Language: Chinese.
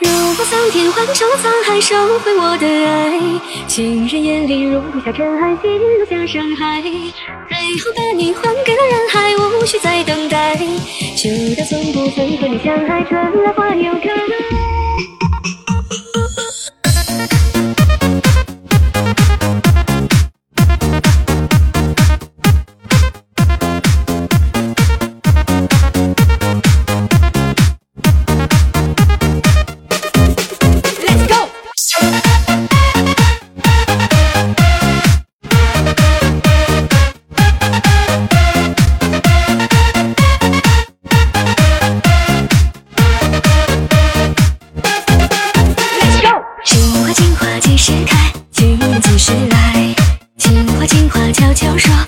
如果桑田换成了沧海收回我的爱情人眼里容不下尘埃心容下伤害最后把你还给了人海无需再等待。就当从不曾和你相爱春来花又开。花情话悄悄说。